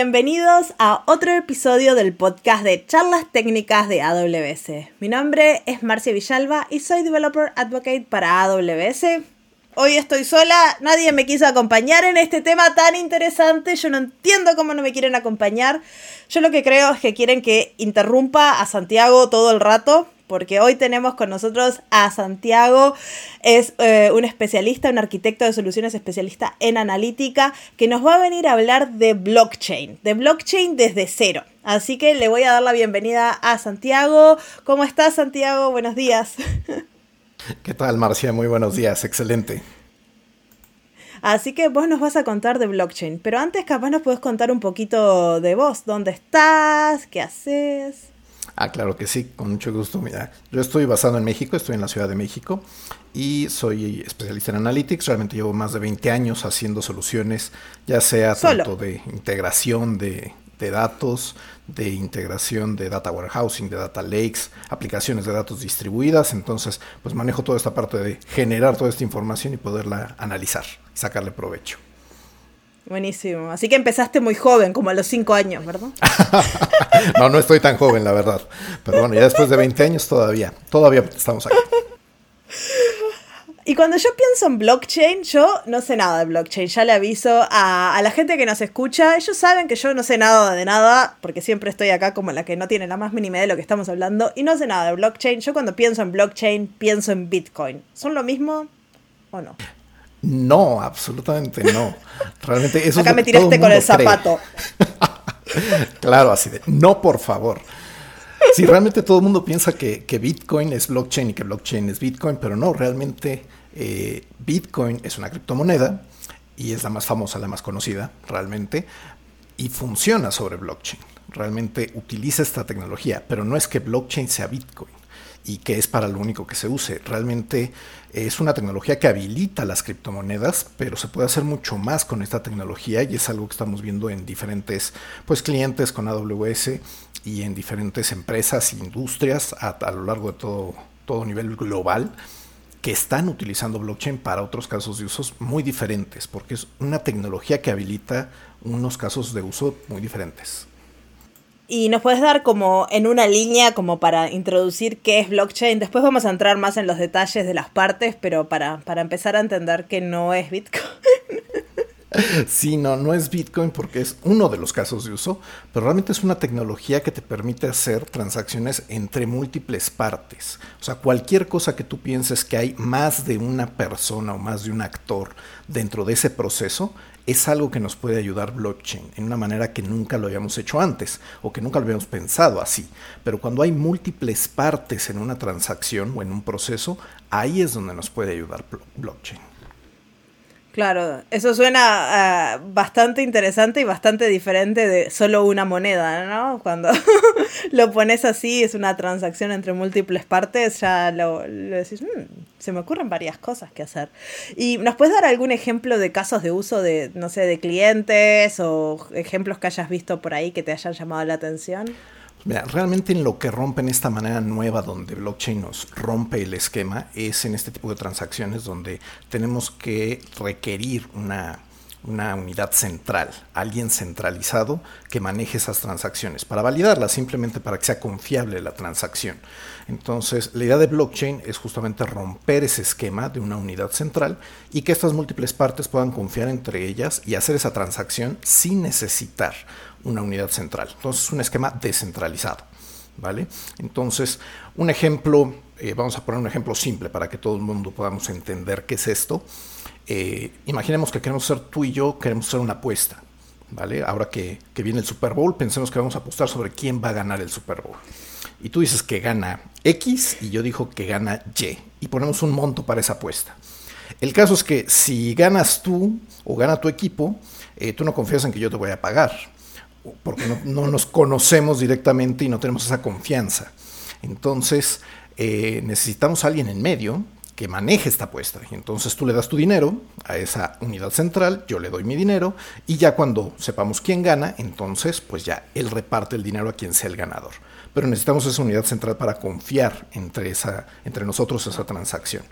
Bienvenidos a otro episodio del podcast de charlas técnicas de AWS. Mi nombre es Marcia Villalba y soy Developer Advocate para AWS. Hoy estoy sola, nadie me quiso acompañar en este tema tan interesante, yo no entiendo cómo no me quieren acompañar. Yo lo que creo es que quieren que interrumpa a Santiago todo el rato, porque hoy tenemos con nosotros a Santiago, es eh, un especialista, un arquitecto de soluciones especialista en analítica, que nos va a venir a hablar de blockchain, de blockchain desde cero. Así que le voy a dar la bienvenida a Santiago. ¿Cómo estás, Santiago? Buenos días. ¿Qué tal, Marcia? Muy buenos días, excelente. Así que vos nos vas a contar de blockchain, pero antes capaz nos puedes contar un poquito de vos, dónde estás, qué haces. Ah, claro que sí, con mucho gusto. Mira, yo estoy basado en México, estoy en la Ciudad de México y soy especialista en Analytics. Realmente llevo más de 20 años haciendo soluciones, ya sea tanto de integración de, de datos, de integración de data warehousing, de data lakes, aplicaciones de datos distribuidas. Entonces, pues manejo toda esta parte de generar toda esta información y poderla analizar y sacarle provecho. Buenísimo. Así que empezaste muy joven, como a los 5 años, ¿verdad? no, no estoy tan joven, la verdad. Pero bueno, ya después de 20 años todavía, todavía estamos aquí. Y cuando yo pienso en blockchain, yo no sé nada de blockchain. Ya le aviso a, la gente que nos escucha. Ellos saben que yo no sé nada de nada, porque siempre estoy acá como la que no tiene la más mínima idea de lo que estamos hablando. Y no sé nada de blockchain. Yo cuando pienso en blockchain, pienso en Bitcoin. ¿Son lo mismo o no? No, absolutamente no. Realmente eso Acá me tiraste con el zapato. claro, así de, no, por favor. Sí, realmente todo el mundo piensa que, Bitcoin es blockchain y que blockchain es Bitcoin, pero no, realmente eh, Bitcoin es una criptomoneda y es la más famosa, la más conocida realmente, y funciona sobre blockchain. Realmente utiliza esta tecnología, pero no es que blockchain sea Bitcoin y que es para lo único que se use. Realmente es una tecnología que habilita las criptomonedas, pero se puede hacer mucho más con esta tecnología y es algo que estamos viendo en diferentes pues, clientes con AWS y en diferentes empresas e industrias a, a lo largo de todo, todo nivel global que están utilizando blockchain para otros casos de usos muy diferentes, porque es una tecnología que habilita unos casos de uso muy diferentes. Y nos puedes dar como en una línea como para introducir qué es blockchain. Después vamos a entrar más en los detalles de las partes, pero para, para empezar a entender que no es Bitcoin. Sí, no, no es Bitcoin porque es uno de los casos de uso, pero realmente es una tecnología que te permite hacer transacciones entre múltiples partes. O sea, cualquier cosa que tú pienses que hay más de una persona o más de un actor dentro de ese proceso, es algo que nos puede ayudar blockchain en una manera que nunca lo habíamos hecho antes o que nunca lo habíamos pensado así. Pero cuando hay múltiples partes en una transacción o en un proceso, ahí es donde nos puede ayudar blockchain. Claro, eso suena ah, bastante interesante y bastante diferente de solo una moneda, ¿no? Cuando lo pones así, es una transacción entre múltiples partes, ya lo, decís, mm, se me ocurren varias cosas que hacer. ¿Y nos puedes dar algún ejemplo de casos de uso de, no sé, de clientes o ejemplos que hayas visto por ahí que te hayan llamado la atención? Mira, realmente en lo que rompen esta manera nueva donde blockchain nos rompe el esquema es en este tipo de transacciones donde tenemos que requerir una, una unidad central, alguien centralizado que maneje esas transacciones para validarlas, simplemente para que sea confiable la transacción. Entonces, la idea de blockchain es justamente romper ese esquema de una unidad central y que estas múltiples partes puedan confiar entre ellas y hacer esa transacción sin necesitar una unidad central. Entonces es un esquema descentralizado. ¿Vale? Entonces, un ejemplo, eh, vamos a poner un ejemplo simple para que todo el mundo podamos entender qué es esto. Eh, imaginemos que queremos ser tú y yo, queremos hacer una apuesta. ¿Vale? Ahora que, que, viene el Super Bowl, pensemos que vamos a apostar sobre quién va a ganar el Super Bowl. Y tú dices que gana X y yo digo que gana Y. Y ponemos un monto para esa apuesta. El caso es que si ganas tú o gana tu equipo, eh, tú no confías en que yo te voy a pagar porque no, nos conocemos directamente y no tenemos esa confianza. Entonces, eh, necesitamos a alguien en medio que maneje esta apuesta. Y entonces tú le das tu dinero a esa unidad central, yo le doy mi dinero, y ya cuando sepamos quién gana, entonces pues ya él reparte el dinero a quien sea el ganador. Pero necesitamos esa unidad central para confiar entre, esa, entre nosotros esa transacción.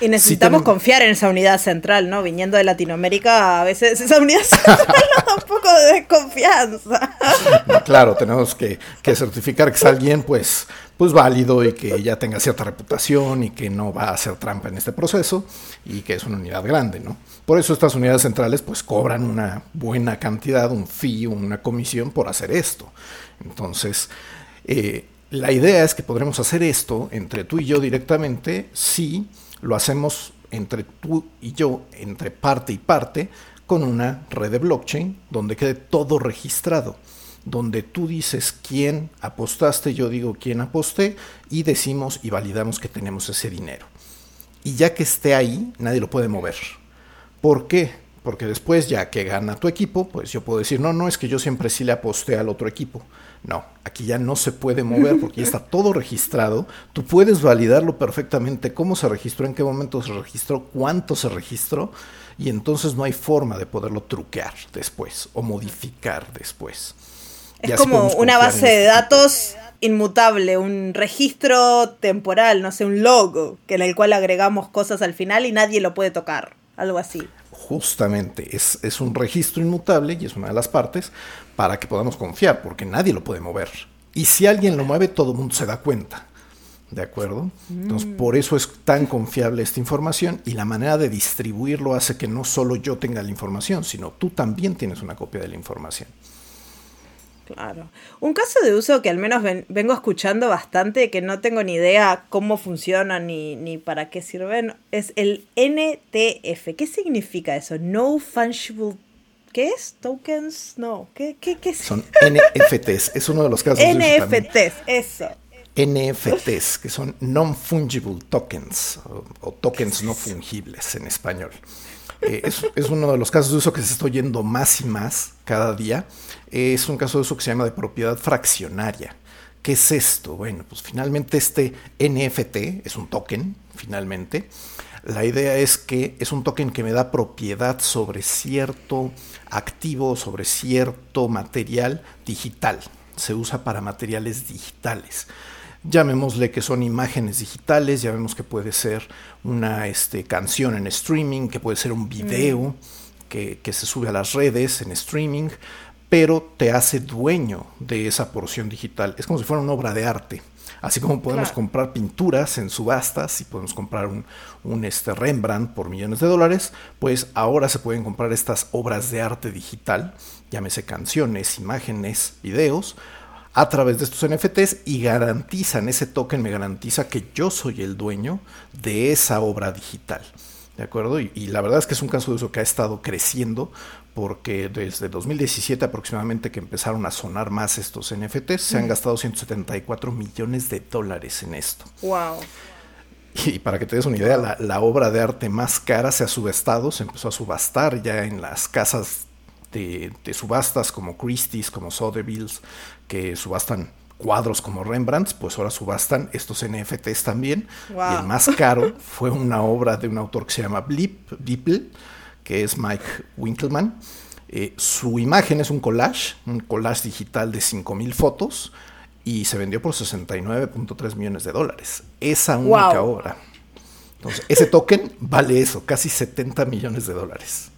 Y necesitamos confiar en esa unidad central, ¿no? Viniendo de Latinoamérica, a veces esa unidad central nos da un poco de desconfianza. claro, tenemos que, que, certificar que es alguien, pues, pues válido y que ya tenga cierta reputación y que no va a hacer trampa en este proceso y que es una unidad grande, ¿no? Por eso estas unidades centrales, pues, cobran una buena cantidad, un fee, una comisión por hacer esto. Entonces, eh, la idea es que podremos hacer esto entre tú y yo directamente si lo hacemos entre tú y yo, entre parte y parte, con una red de blockchain donde quede todo registrado, donde tú dices quién apostaste, yo digo quién aposté y decimos y validamos que tenemos ese dinero. Y ya que esté ahí, nadie lo puede mover. ¿Por qué? Porque después, ya que gana tu equipo, pues yo puedo decir, no, no, es que yo siempre sí le aposté al otro equipo. No, aquí ya no se puede mover porque ya está todo registrado. Tú puedes validarlo perfectamente, cómo se registró, en qué momento se registró, cuánto se registró, y entonces no hay forma de poderlo truquear después o modificar después. Es como una base de datos inmutable, un registro temporal, no sé, un logo, que en el cual agregamos cosas al final y nadie lo puede tocar, algo así justamente es, es, un registro inmutable y es una de las partes para que podamos confiar, porque nadie lo puede mover. Y si alguien lo mueve, todo el mundo se da cuenta. ¿De acuerdo? Entonces, mm. por eso es tan confiable esta información y la manera de distribuirlo hace que no solo yo tenga la información, sino tú también tienes una copia de la información. Claro. Un caso de uso que al menos vengo escuchando bastante, que no tengo ni idea cómo funcionan ni, ni, para qué sirven, es el NTF. ¿Qué significa eso? No Fungible. ¿Qué es? ¿Tokens? No. ¿Qué, qué, qué es? Son NFTs. Es uno de los casos de NFTs, eso. NFTs, que son Non-Fungible Tokens, o tokens no fungibles en español. Eh, es, uno de los casos de uso que se está oyendo más y más cada día. es un caso de uso que se llama de propiedad fraccionaria. ¿Qué es esto? Bueno, pues finalmente este NFT es un token, finalmente. La idea es que es un token que me da propiedad sobre cierto activo, sobre cierto material digital. Se usa para materiales digitales llamémosle que son imágenes digitales, ya vemos que puede ser una este, canción en streaming, que puede ser un video mm. que, que, se sube a las redes en streaming, pero te hace dueño de esa porción digital. Es como si fuera una obra de arte. Así como podemos comprar pinturas en subastas y podemos comprar un, un este Rembrandt por millones de dólares, pues ahora se pueden comprar estas obras de arte digital, llámese canciones, imágenes, videos, a través de estos NFTs y garantizan, ese token me garantiza que yo soy el dueño de esa obra digital. ¿De acuerdo? Y, la verdad es que es un caso de uso que ha estado creciendo porque desde 2017 aproximadamente que empezaron a sonar más estos NFTs, se han gastado 174 millones de dólares en esto. ¡Wow! Y para que te des una idea, la, la, obra de arte más cara se ha subastado, se empezó a subastar ya en las casas de, subastas como Christie's, como Sotheby's, que subastan cuadros como Rembrandt, pues ahora subastan estos NFTs también. Y el más caro fue una obra de un autor que se llama Blip, Blipple, que es Mike Winkleman. Eh, su imagen es un collage, un collage digital de 5.000 fotos y se vendió por 69.3 millones de dólares. Esa única obra. Entonces, ese token vale eso, casi 70 millones de dólares.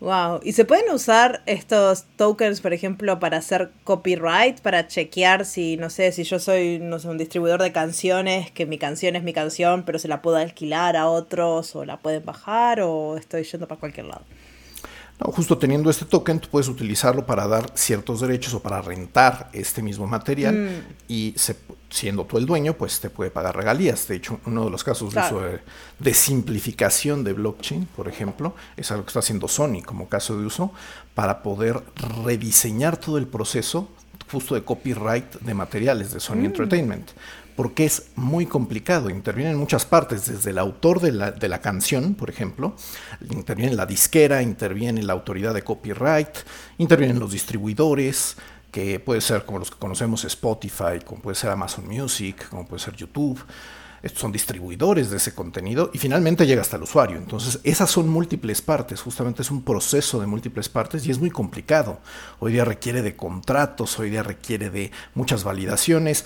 Wow. ¿Y se pueden usar estos tokens, por ejemplo, para hacer copyright, para chequear si, no sé, si yo soy, no sé, un distribuidor de canciones, que mi canción es mi canción, pero se la puedo alquilar a otros o la pueden bajar o estoy yendo para cualquier lado? No, justo teniendo este token, tú puedes utilizarlo para dar ciertos derechos o para rentar este mismo material mm. y siendo tú el dueño, pues te puede pagar regalías. De hecho, uno de los casos de, simplificación de blockchain, por ejemplo, es algo que está haciendo Sony como caso de uso para poder rediseñar todo el proceso justo de copyright de materiales de Sony mm. Entertainment porque es muy complicado. Intervienen muchas partes, desde el autor de la, de la canción, por ejemplo, interviene la disquera, interviene la autoridad de copyright, intervienen los distribuidores, que puede ser como los que conocemos Spotify, como puede ser Amazon Music, como puede ser YouTube. Estos son distribuidores de ese contenido y finalmente llega hasta el usuario. Entonces, esas son múltiples partes, justamente es un proceso de múltiples partes y es muy complicado. Hoy día requiere de contratos, hoy día requiere de muchas validaciones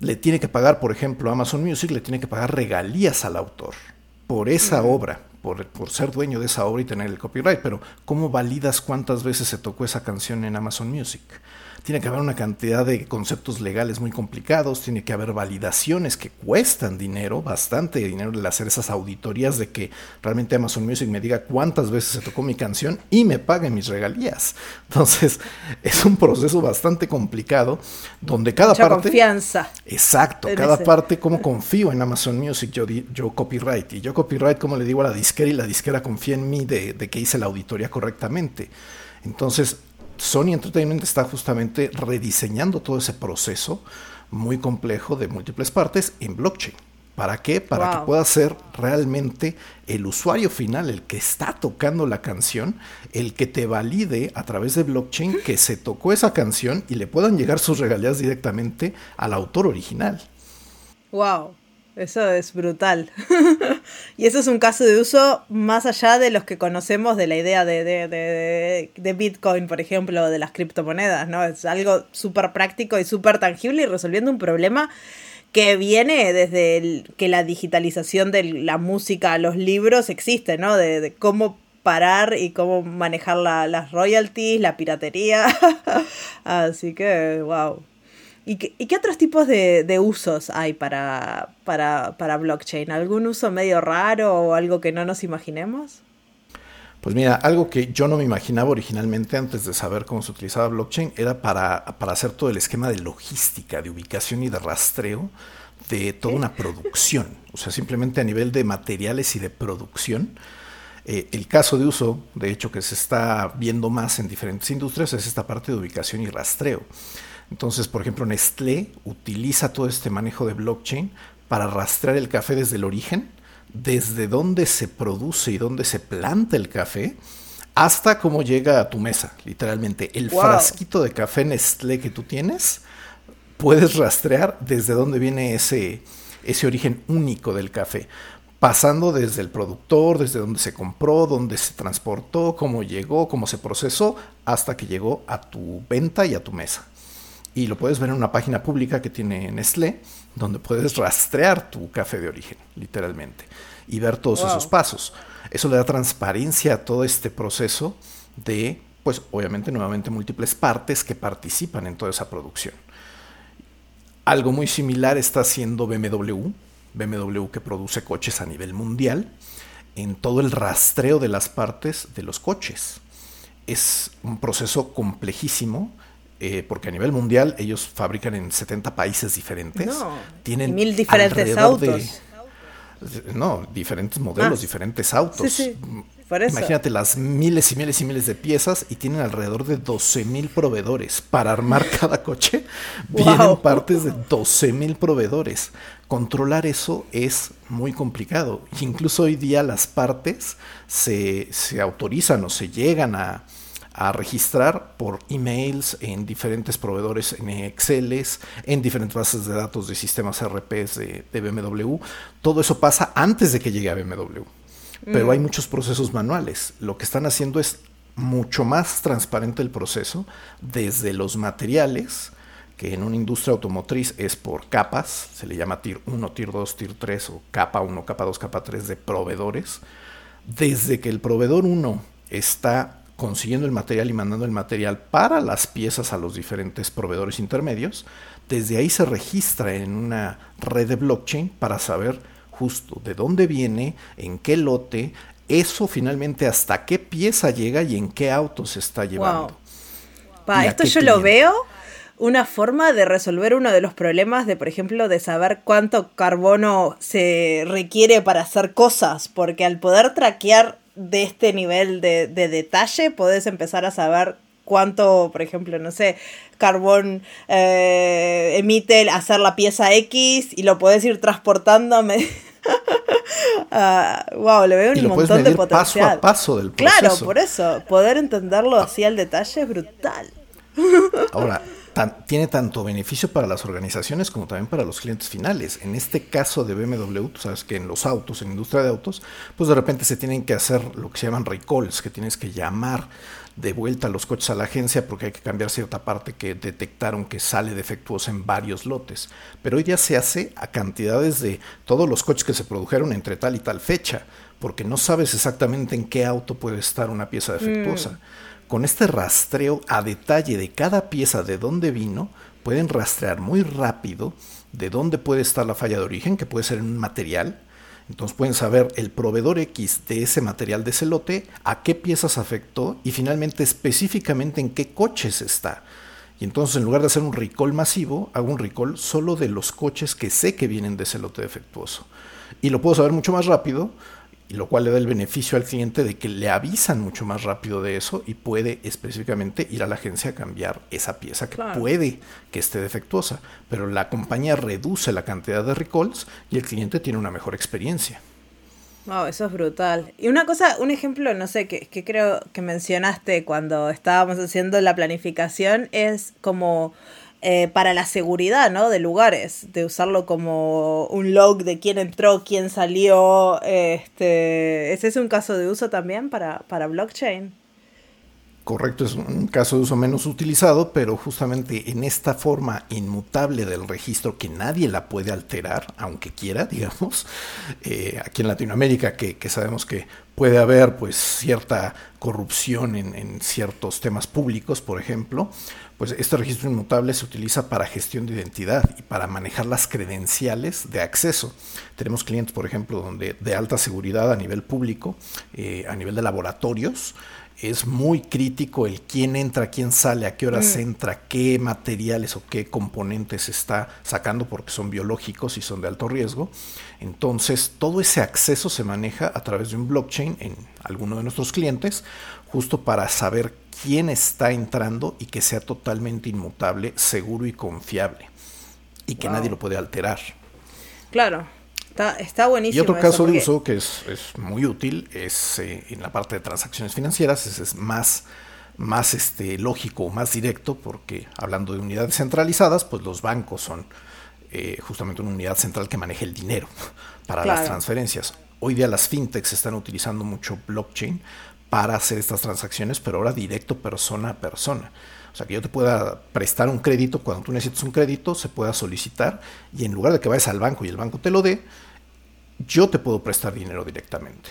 le tiene que pagar, por ejemplo, Amazon Music le tiene que pagar regalías al autor. por esa obra, por, por, ser dueño de esa obra y tener el copyright, pero ¿cómo validas cuántas veces se tocó esa canción en Amazon Music? Tiene que haber una cantidad de conceptos legales muy complicados, tiene que haber validaciones que cuestan dinero, bastante dinero el hacer esas auditorías de que realmente Amazon Music me diga cuántas veces se tocó mi canción y me pague mis regalías. Entonces, es un proceso bastante complicado donde cada Mucha parte... confianza. Exacto, cada parte, como confío en Amazon Music, yo, yo copyright, y yo copyright, como le digo a la disquera, y la disquera confía en mí de, de que hice la auditoría correctamente. Entonces, Sony Entertainment está justamente rediseñando todo ese proceso muy complejo de múltiples partes en blockchain. ¿Para qué? Para que pueda ser realmente el usuario final, el que está tocando la canción, el que te valide a través de blockchain que se tocó esa canción y le puedan llegar sus regalías directamente al autor original. Wow. Eso es brutal. y eso es un caso de uso más allá de los que conocemos de la idea de, de, de, Bitcoin, por ejemplo, de las criptomonedas, ¿no? Es algo súper práctico y súper tangible y resolviendo un problema que viene desde que la digitalización de la música, los libros existe, ¿no? De, cómo parar y cómo manejar las royalties, la piratería. Así que, wow. ¿Y qué, otros tipos de, usos hay para, para, blockchain? ¿Algún uso medio raro o algo que no nos imaginemos? Pues mira, algo que yo no me imaginaba originalmente antes de saber cómo se utilizaba blockchain era para, para hacer todo el esquema de logística, de ubicación y de rastreo de toda una producción. O sea, simplemente a nivel de materiales y de producción. Eh, el caso de uso, de hecho, que se está viendo más en diferentes industrias es esta parte de ubicación y rastreo. Entonces, por ejemplo, Nestlé utiliza todo este manejo de blockchain para rastrear el café desde el origen, desde dónde se produce y dónde se planta el café, hasta cómo llega a tu mesa, literalmente. El frasquito de café Nestlé que tú tienes, puedes rastrear desde dónde viene ese, ese origen único del café pasando desde el productor, desde dónde se compró, dónde se transportó, cómo llegó, cómo se procesó, hasta que llegó a tu venta y a tu mesa y lo puedes ver en una página pública que tiene Nestlé, donde puedes rastrear tu café de origen, literalmente, y ver todos esos pasos. Eso le da transparencia a todo este proceso de, pues obviamente nuevamente múltiples partes que participan en toda esa producción. Algo muy similar está haciendo BMW, BMW que produce coches a nivel mundial, en todo el rastreo de las partes de los coches. Es un proceso complejísimo eh, porque a nivel mundial ellos fabrican en 70 países diferentes. tienen mil diferentes autos. no, diferentes modelos, ah. diferentes autos. Imagínate las miles y miles y miles de piezas y tienen alrededor de 12 mil proveedores. Para armar cada coche vienen partes de 12 mil proveedores. Controlar eso es muy complicado. Incluso hoy día las partes se, se autorizan o se llegan a, a registrar por emails en diferentes proveedores en Excel, en diferentes bases de datos de sistemas RPs de, BMW. Todo eso pasa antes de que llegue a BMW. Pero mm. hay muchos procesos manuales. Lo que están haciendo es mucho más transparente el proceso desde los materiales, que en una industria automotriz es por capas, se le llama Tier 1, Tier 2, Tier 3 o capa 1, capa 2, capa 3 de proveedores. Desde que el proveedor 1 está consiguiendo el material y mandando el material para las piezas a los diferentes proveedores intermedios, desde ahí se registra en una red de blockchain para saber justo de dónde viene, en qué lote, eso finalmente hasta qué pieza llega y en qué auto se está llevando. esto yo lo veo una forma de resolver uno de los problemas de, por ejemplo, de saber cuánto carbono se requiere para hacer cosas, porque al poder traquear de este nivel de, detalle podés empezar a saber cuánto, por ejemplo, no sé, carbón eh, emite hacer la pieza X y lo podés ir transportando. wow, ah, le veo un montón de potencial. Paso a paso del proceso. Claro, por eso, poder entenderlo así al detalle es brutal. Ahora, tiene tanto beneficio para las organizaciones como también para los clientes finales. En este caso de BMW, tú sabes que en los autos, en industria de autos, pues de repente se tienen que hacer lo que se llaman recalls, que tienes que llamar de vuelta los coches a la agencia porque hay que cambiar cierta parte que detectaron que sale defectuosa en varios lotes. Pero hoy día se hace a cantidades de todos los coches que se produjeron entre tal y tal fecha, porque no sabes exactamente en qué auto puede estar una pieza defectuosa. Mm. Con este rastreo a detalle de cada pieza de dónde vino, pueden rastrear muy rápido de dónde puede estar la falla de origen, que puede ser en un material. Entonces pueden saber el proveedor X de ese material de ese lote, a qué piezas afectó y finalmente específicamente en qué coches está. Y entonces en lugar de hacer un recall masivo, hago un recall solo de los coches que sé que vienen de ese lote defectuoso. Y lo puedo saber mucho más rápido y lo cual le da el beneficio al cliente de que le avisan mucho más rápido de eso y puede específicamente ir a la agencia a cambiar esa pieza que puede que esté defectuosa, pero la compañía reduce la cantidad de recalls y el cliente tiene una mejor experiencia. Wow, eso es brutal. Y una cosa, un ejemplo, no sé, que, que creo que mencionaste cuando estábamos haciendo la planificación es como eh, para la seguridad, ¿no? De lugares, de usarlo como un log de quién entró, quién salió. Este, ¿Ese es un caso de uso también para, para blockchain? Correcto, es un caso de uso menos utilizado, pero justamente en esta forma inmutable del registro que nadie la puede alterar, aunque quiera, digamos, eh, aquí en Latinoamérica, que, que, sabemos que puede haber pues cierta corrupción en, en ciertos temas públicos, por ejemplo, pues este registro inmutable se utiliza para gestión de identidad y para manejar las credenciales de acceso. Tenemos clientes, por ejemplo, donde de alta seguridad a nivel público, eh, a nivel de laboratorios, es muy crítico el quién entra, quién sale, a qué horas mm. entra, qué materiales o qué componentes está sacando porque son biológicos y son de alto riesgo. Entonces, todo ese acceso se maneja a través de un blockchain en alguno de nuestros clientes, justo para saber quién está entrando y que sea totalmente inmutable, seguro y confiable. Y que nadie lo puede alterar. Claro, está, está buenísimo. Y otro caso de uso que es, muy útil es eh, en la parte de transacciones financieras, ese es más, más este, lógico, más directo, porque hablando de unidades centralizadas, pues los bancos son eh, justamente una unidad central que maneja el dinero para las transferencias. Hoy día las fintechs están utilizando mucho blockchain para hacer estas transacciones, pero ahora directo persona a persona. O sea, que yo te pueda prestar un crédito, cuando tú necesitas un crédito, se pueda solicitar y en lugar de que vayas al banco y el banco te lo dé, yo te puedo prestar dinero directamente.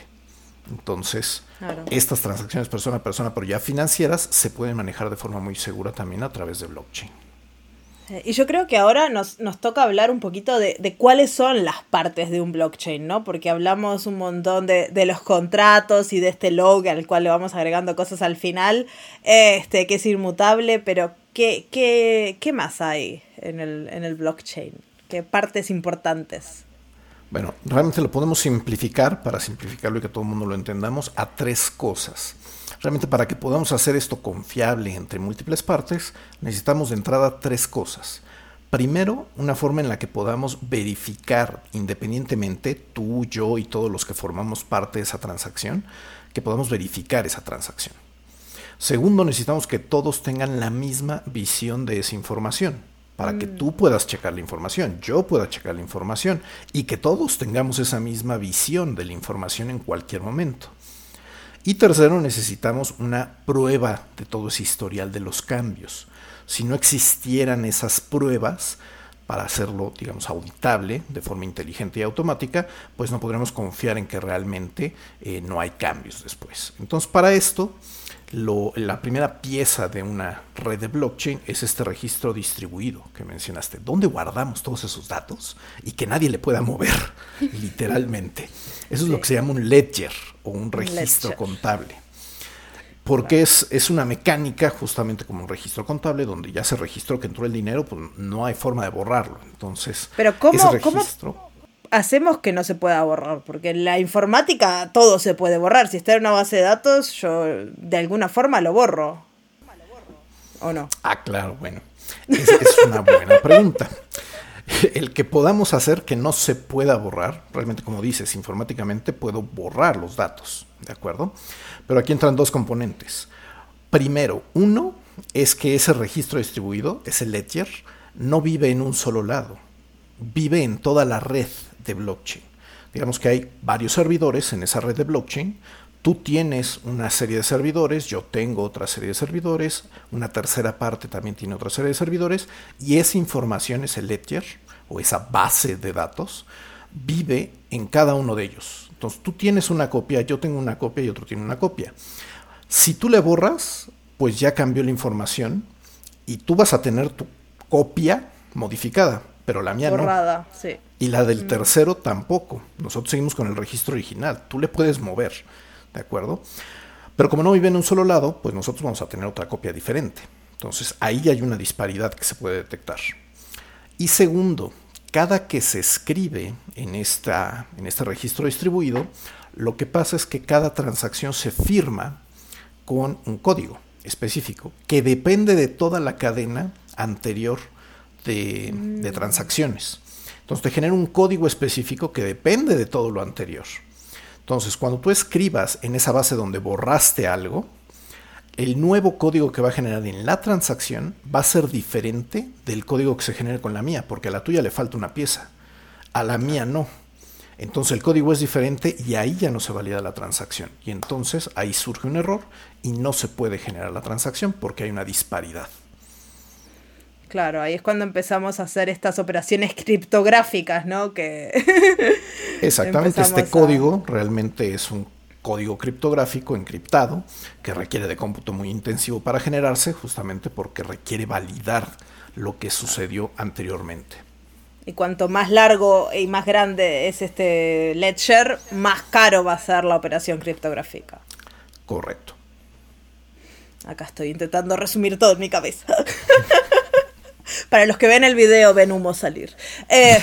Entonces, estas transacciones persona a persona, pero ya financieras, se pueden manejar de forma muy segura también a través de blockchain. Y yo creo que ahora nos, nos toca hablar un poquito de, de, cuáles son las partes de un blockchain, ¿no? Porque hablamos un montón de, de, los contratos y de este log al cual le vamos agregando cosas al final, este, que es inmutable, pero ¿qué, qué, qué más hay en el, en el blockchain? ¿Qué partes importantes? Bueno, realmente lo podemos simplificar, para simplificarlo y que todo el mundo lo entendamos, a tres cosas. Realmente para que podamos hacer esto confiable entre múltiples partes, necesitamos de entrada tres cosas. Primero, una forma en la que podamos verificar independientemente, tú, yo y todos los que formamos parte de esa transacción, que podamos verificar esa transacción. Segundo, necesitamos que todos tengan la misma visión de esa información, para que mm. tú puedas checar la información, yo pueda checar la información y que todos tengamos esa misma visión de la información en cualquier momento. Y tercero, necesitamos una prueba de todo ese historial de los cambios. Si no existieran esas pruebas para hacerlo, digamos, auditable de forma inteligente y automática, pues no podremos confiar en que realmente eh, no hay cambios después. Entonces, para esto, la primera pieza de una red de blockchain es este registro distribuido que mencionaste, donde guardamos todos esos datos y que nadie le pueda mover, literalmente. Eso es lo que se llama un ledger o un registro contable. Porque es, es una mecánica justamente como un registro contable donde ya se registró que entró el dinero, pues no hay forma de borrarlo. Entonces, Pero ¿cómo, ese registro, ¿cómo hacemos que no se pueda borrar? Porque en la informática todo se puede borrar. Si está en una base de datos, yo de alguna forma lo borro. ¿O no? Ah, claro, bueno. es una buena pregunta. el que podamos hacer que no se pueda borrar, realmente como dices, informáticamente puedo borrar los datos, ¿de acuerdo? Pero aquí entran dos componentes. Primero, uno es que ese registro distribuido, ese ledger, no vive en un solo lado, vive en toda la red de blockchain. Digamos que hay varios servidores en esa red de blockchain, Tú tienes una serie de servidores, yo tengo otra serie de servidores, una tercera parte también tiene otra serie de servidores, y esa información, ese ledger o esa base de datos, vive en cada uno de ellos. Entonces tú tienes una copia, yo tengo una copia y otro tiene una copia. Si tú le borras, pues ya cambió la información y tú vas a tener tu copia modificada, pero la mía Borrada, sí. Y la del tercero tampoco. Nosotros seguimos con el registro original. Tú le puedes mover, ¿de acuerdo? Pero como no vive en un solo lado, pues nosotros vamos a tener otra copia diferente. Entonces ahí hay una disparidad que se puede detectar. Y segundo, cada que se escribe en, esta, en este registro distribuido, lo que pasa es que cada transacción se firma con un código específico que depende de toda la cadena anterior de, de transacciones. Entonces te genera un código específico que depende de todo lo anterior. Entonces, cuando tú escribas en esa base donde borraste algo, el nuevo código que va a generar en la transacción va a ser diferente del código que se genere con la mía, porque a la tuya le falta una pieza, a la mía no. Entonces el código es diferente y ahí ya no se valida la transacción. Y entonces ahí surge un error y no se puede generar la transacción porque hay una disparidad. Claro, ahí es cuando empezamos a hacer estas operaciones criptográficas, ¿no? Que Exactamente, este código realmente es un código criptográfico encriptado que requiere de cómputo muy intensivo para generarse, justamente porque requiere validar lo que sucedió anteriormente. Y cuanto más largo y más grande es este ledger, más caro va a ser la operación criptográfica. Correcto. Acá estoy intentando resumir todo en mi cabeza. Para los que ven el video, ven humo salir. Eh,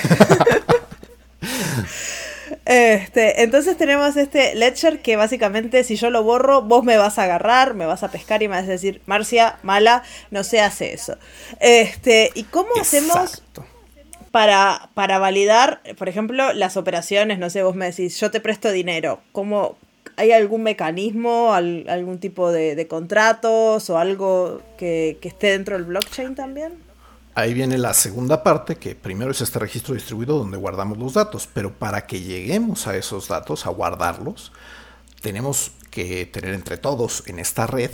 este, entonces tenemos este ledger que básicamente si yo lo borro, vos me vas a agarrar, me vas a pescar y me vas a decir, Marcia, mala, no se hace eso. Este, ¿y cómo hacemos para, para validar, por ejemplo, las operaciones? No sé, vos me decís, yo te presto dinero. ¿Cómo, ¿Hay algún mecanismo, algún tipo de, contratos o algo que, que esté dentro del blockchain también? Ahí viene la segunda parte, que primero es este registro distribuido donde guardamos los datos, pero para que lleguemos a esos datos, a guardarlos, tenemos que tener entre todos en esta red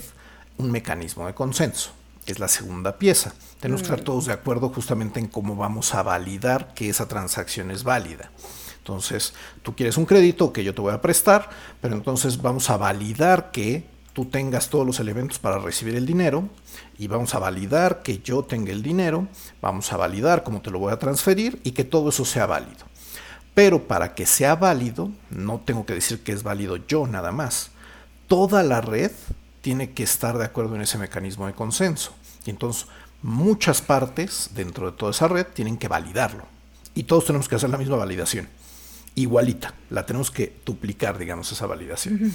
un mecanismo de consenso. Es la segunda pieza. Tenemos que estar mm. todos de acuerdo justamente en cómo vamos a validar que esa transacción es válida. Entonces, tú quieres un crédito que yo te voy a prestar, pero entonces vamos a validar que tú tengas todos los elementos para recibir el dinero y vamos a validar que yo tenga el dinero, vamos a validar cómo te lo voy a transferir y que todo eso sea válido. Pero para que sea válido, no tengo que decir que es válido yo nada más. Toda la red tiene que estar de acuerdo en ese mecanismo de consenso. Y entonces muchas partes dentro de toda esa red tienen que validarlo. Y todos tenemos que hacer la misma validación. Igualita. La tenemos que duplicar, digamos, esa validación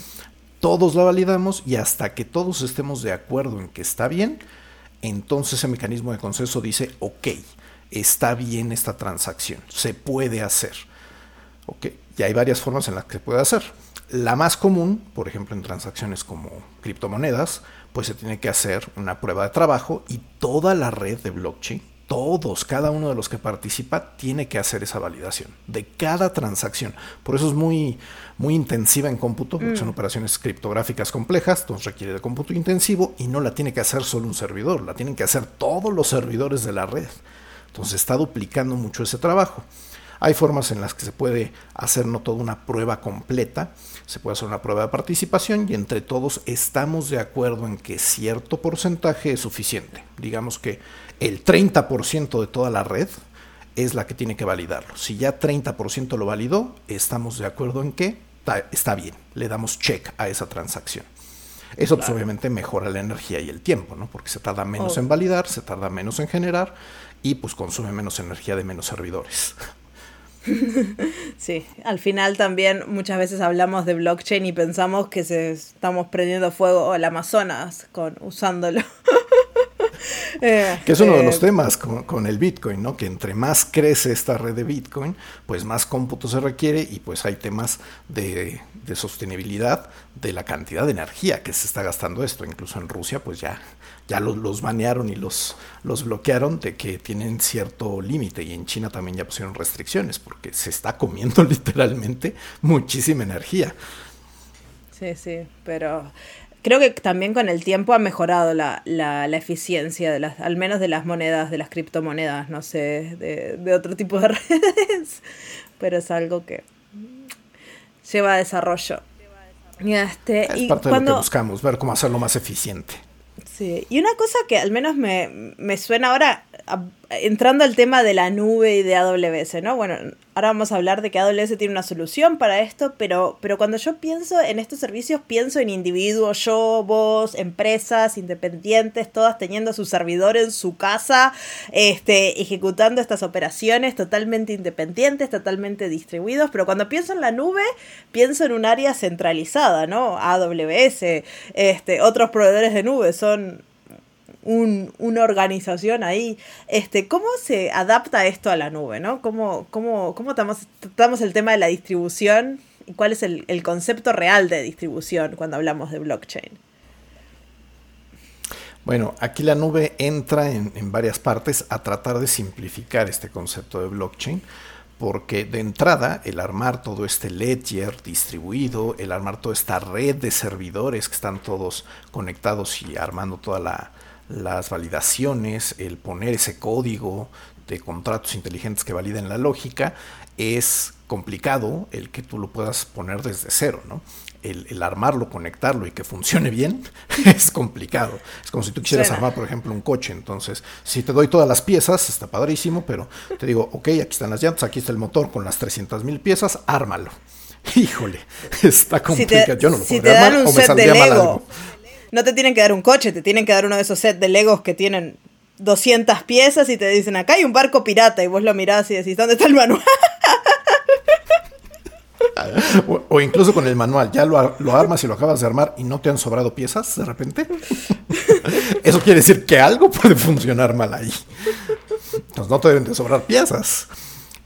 todos la validamos y hasta que todos estemos de acuerdo en que está bien, entonces ese mecanismo de consenso dice, ok, está bien esta transacción, se puede hacer. Ok, y hay varias formas en las que se puede hacer. La más común, por ejemplo, en transacciones como criptomonedas, pues se tiene que hacer una prueba de trabajo y toda la red de blockchain todos, cada uno de los que participa tiene que hacer esa validación de cada transacción. Por eso es muy, muy intensiva en cómputo, porque son mm. operaciones criptográficas complejas, entonces requiere de cómputo intensivo y no la tiene que hacer solo un servidor, la tienen que hacer todos los servidores de la red. Entonces está duplicando mucho ese trabajo. Hay formas en las que se puede hacer no toda una prueba completa, se puede hacer una prueba de participación y entre todos estamos de acuerdo en que cierto porcentaje es suficiente. Digamos que el 30% de toda la red es la que tiene que validarlo. Si ya 30% lo validó, estamos de acuerdo en que está bien, le damos check a esa transacción. Eso pues, obviamente mejora la energía y el tiempo, ¿no? Porque se tarda menos en validar, se tarda menos en generar y pues consume menos energía de menos servidores. Sí, al final también muchas veces hablamos de blockchain y pensamos que se estamos prendiendo fuego al Amazonas con usándolo. Eh, que es uno de los eh, temas con, el Bitcoin, ¿no? Que entre más crece esta red de Bitcoin, pues más cómputo se requiere y pues hay temas de, sostenibilidad de la cantidad de energía que se está gastando esto. Incluso en Rusia, pues ya, ya los, los banearon y los, los bloquearon de que tienen cierto límite y en China también ya pusieron restricciones porque se está comiendo literalmente muchísima energía. Sí, sí, pero creo que también con el tiempo ha mejorado la, la, eficiencia de las, al menos de las monedas, de las criptomonedas, no sé, de, de otro tipo de redes, pero es algo que lleva a desarrollo. Este, es y parte de lo que buscamos, ver cómo hacerlo más eficiente. Sí, y una cosa que al menos me, me suena ahora, entrando al tema de la nube y de AWS, ¿no? Bueno, ahora vamos a hablar de que AWS tiene una solución para esto, pero, pero cuando yo pienso en estos servicios, pienso en individuos, yo, vos, empresas, independientes, todas teniendo su servidor en su casa, este, ejecutando estas operaciones totalmente independientes, totalmente distribuidos, pero cuando pienso en la nube, pienso en un área centralizada, ¿no? AWS, este, otros proveedores de nube son una organización ahí. Este, ¿Cómo se adapta esto a la nube? ¿no? ¿Cómo, cómo, cómo tratamos, el tema de la distribución y cuál es el, concepto real de distribución cuando hablamos de blockchain? Bueno, aquí la nube entra en, en, varias partes a tratar de simplificar este concepto de blockchain, porque de entrada el armar todo este ledger distribuido, el armar toda esta red de servidores que están todos conectados y armando toda la, las validaciones, el poner ese código de contratos inteligentes que validen la lógica, es complicado el que tú lo puedas poner desde cero, ¿no? El, armarlo, conectarlo y que funcione bien es complicado. Es como si tú quisieras armar, por ejemplo, un coche. Entonces, si te doy todas las piezas, está padrísimo, pero te digo, ok, aquí están las llantas, aquí está el motor con las 300 mil piezas, ármalo. Híjole, está complicado. Yo no lo si te dan un set de Lego, no te tienen que dar un coche, te tienen que dar uno de esos sets de Legos que tienen 200 piezas y te dicen, acá hay un barco pirata y vos lo mirás y decís, ¿dónde está el manual? O, incluso con el manual, ya lo, lo, armas y lo acabas de armar y no te han sobrado piezas de repente. Eso quiere decir que algo puede funcionar mal ahí. Entonces no te deben de sobrar piezas.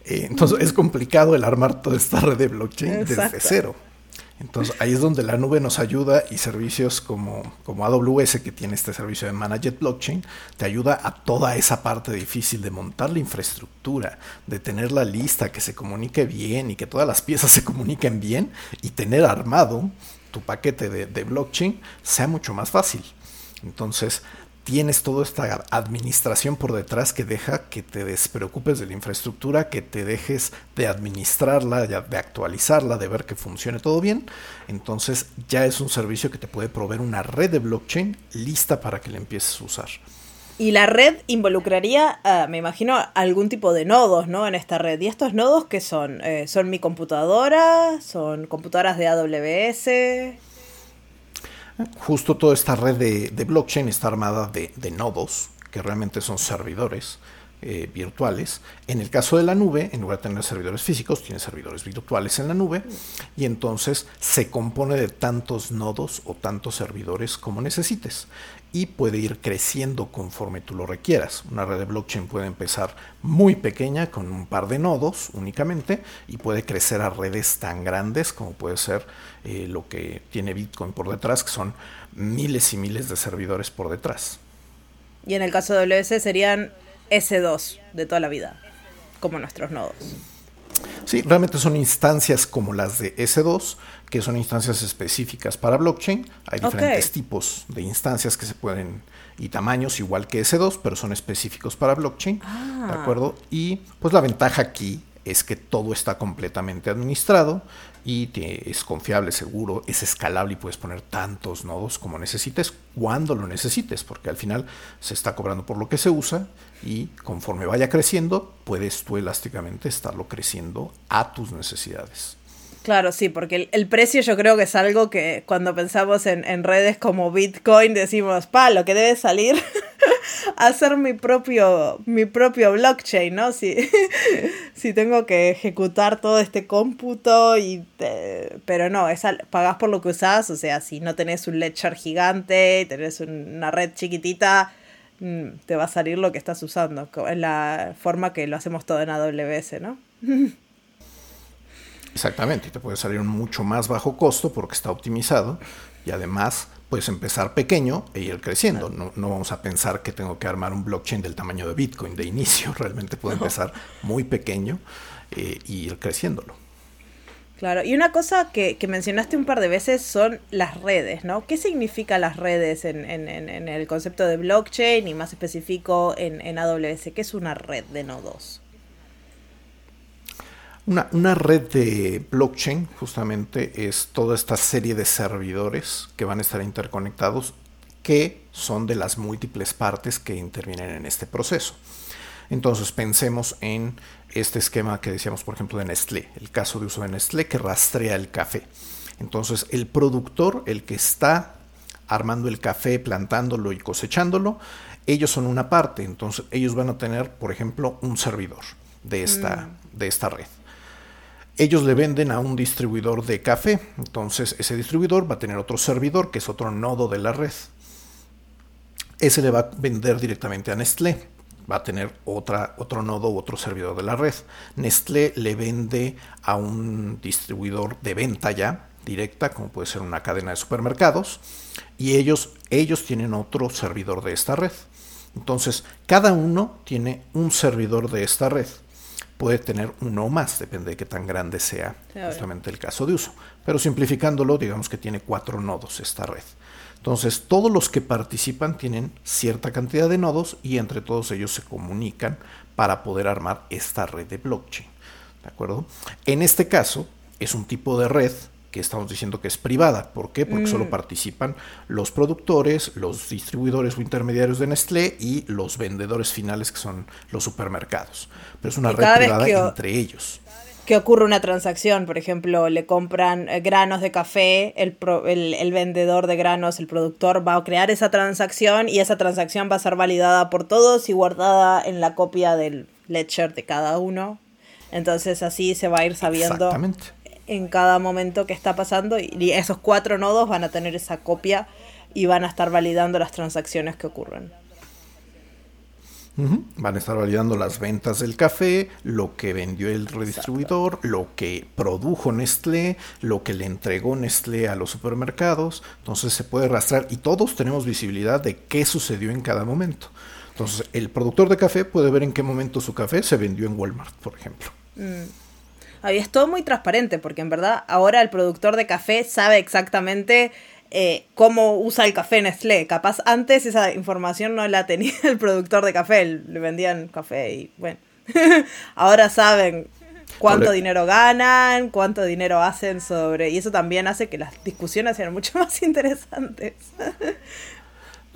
Eh, entonces es complicado el armar toda esta red de blockchain desde cero. Entonces ahí es donde la nube nos ayuda y servicios como, como AWS, que tiene este servicio de Managed Blockchain, te ayuda a toda esa parte difícil de montar la infraestructura, de tenerla lista, que se comunique bien y que todas las piezas se comuniquen bien y tener armado tu paquete de, de blockchain sea mucho más fácil. Entonces, tienes toda esta administración por detrás que deja que te despreocupes de la infraestructura, que te dejes de administrarla, de actualizarla, de ver que funcione todo bien. Entonces ya es un servicio que te puede proveer una red de blockchain lista para que la empieces a usar. Y la red involucraría, ah, me imagino, algún tipo de nodos, ¿no? En esta red. ¿Y estos nodos qué son? Eh, ¿Son mi computadora? ¿Son computadoras de AWS? Justo toda esta red de, blockchain está armada de, nodos, que realmente son servidores eh, virtuales. En el caso de la nube, en lugar de tener servidores físicos, tiene servidores virtuales en la nube y entonces se compone de tantos nodos o tantos servidores como necesites y puede ir creciendo conforme tú lo requieras. Una red de blockchain puede empezar muy pequeña con un par de nodos únicamente y puede crecer a redes tan grandes como puede ser eh, lo que tiene Bitcoin por detrás, que son miles y miles de servidores por detrás. Y en el caso de AWS serían S2 de toda la vida, como nuestros nodos. Sí, realmente son instancias como las de S2, que son instancias específicas para blockchain. Hay diferentes tipos de instancias que se pueden y tamaños igual que S2, pero son específicos para blockchain, ¿de ah. acuerdo? Y pues la ventaja aquí es que todo está completamente administrado y es confiable, seguro, es escalable y puedes poner tantos nodos como necesites cuando lo necesites, porque al final se está cobrando por lo que se usa y conforme vaya creciendo, puedes tú elásticamente estarlo creciendo a tus necesidades. Claro, sí, porque el, precio yo creo que es algo que cuando pensamos en, redes como Bitcoin decimos, pa, lo que debe salir hacer mi propio, mi propio blockchain, ¿no? Si, si tengo que ejecutar todo este cómputo y pero no, es pagás por lo que usás, o sea, si no tenés un ledger gigante, tenés una red chiquitita, te va a salir lo que estás usando, en la forma que lo hacemos todo en AWS, ¿no? Exactamente, y te puede salir un mucho más bajo costo porque está optimizado y además puedes empezar pequeño e ir creciendo. No, vamos a pensar que tengo que armar un blockchain del tamaño de Bitcoin de inicio, realmente puedo empezar muy pequeño e ir creciéndolo. Claro, y una cosa que, mencionaste un par de veces son las redes, ¿no? ¿Qué significan las redes en, el concepto de blockchain y más específico en, AWS? ¿Qué es una red de nodos? Una, red de blockchain justamente es toda esta serie de servidores que van a estar interconectados que son de las múltiples partes que intervienen en este proceso. Entonces pensemos en este esquema que decíamos, por ejemplo, de Nestlé, el caso de uso de Nestlé que rastrea el café. Entonces, el productor, el que está armando el café, plantándolo y cosechándolo, ellos son una parte. Entonces, ellos van a tener, por ejemplo, un servidor de esta, mm. de esta red. Ellos le venden a un distribuidor de café. Entonces, ese distribuidor va a tener otro servidor, que es otro nodo de la red. Ese le va a vender directamente a Nestlé va a tener otra, otro nodo u otro servidor de la red. Nestlé le vende a un distribuidor de venta ya directa, como puede ser una cadena de supermercados, y ellos, ellos tienen otro servidor de esta red. Entonces, cada uno tiene un servidor de esta red. Puede tener uno o más, depende de qué tan grande sea justamente el caso de uso. Pero simplificándolo, digamos que tiene cuatro nodos esta red. Entonces, todos los que participan tienen cierta cantidad de nodos y entre todos ellos se comunican para poder armar esta red de blockchain. ¿De acuerdo? En este caso, es un tipo de red que estamos diciendo que es privada. ¿Por qué? Porque solo mm. participan los productores, los distribuidores o intermediarios de Nestlé y los vendedores finales que son los supermercados. Pero es una red privada entre ellos que ocurre una transacción, por ejemplo, le compran eh, granos de café, el, el, vendedor de granos, el productor va a crear esa transacción y esa transacción va a ser validada por todos y guardada en la copia del ledger de cada uno. Entonces así se va a ir sabiendo en cada momento que está pasando y esos cuatro nodos van a tener esa copia y van a estar validando las transacciones que ocurren. Van a estar validando las ventas del café, lo que vendió el redistribuidor, lo que produjo Nestlé, lo que le entregó Nestlé a los supermercados. Entonces se puede rastrear y todos tenemos visibilidad de qué sucedió en cada momento. Entonces el productor de café puede ver en qué momento su café se vendió en Walmart, por ejemplo. Mm. Ahí es todo muy transparente porque en verdad ahora el productor de café sabe exactamente eh, cómo usa el café Nestlé. Capaz antes esa información no la tenía el productor de café, le vendían café y bueno. Ahora saben cuánto dinero ganan, cuánto dinero hacen sobre... Y eso también hace que las discusiones sean mucho más interesantes.